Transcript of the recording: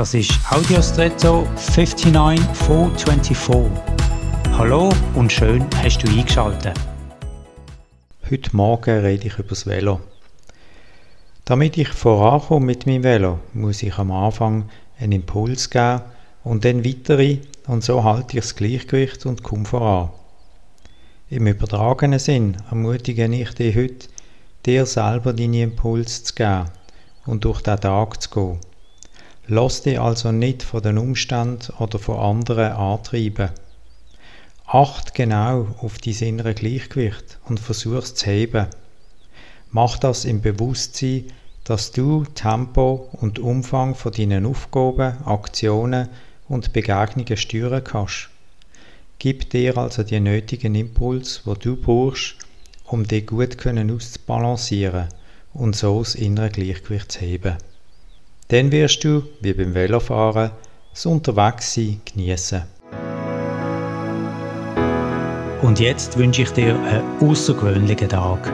Das ist Audiostretto 59424. Hallo und schön hast du eingeschaltet. Heute Morgen rede ich über das Velo. Damit ich vorankomme mit meinem Velo, muss ich am Anfang einen Impuls geben und dann weitere und so halte ich das Gleichgewicht und komme voran. Im übertragenen Sinn ermutige ich dich heute, dir selber deine Impulse zu geben und durch den Tag zu gehen. Lass dich also nicht von den Umständen oder von anderen antreiben. Acht genau auf dein innere Gleichgewicht und versuch es zu heben. Mach das im Bewusstsein, dass du Tempo und Umfang von deinen Aufgaben, Aktionen und Begegnungen steuern kannst. Gib dir also die nötigen Impuls, wo du brauchst, um dich gut auszubalancieren und so das innere Gleichgewicht zu heben. Dann wirst du, wie beim Velofahren, das Unterwegssein genießen. Und jetzt wünsche ich dir einen außergewöhnlichen Tag.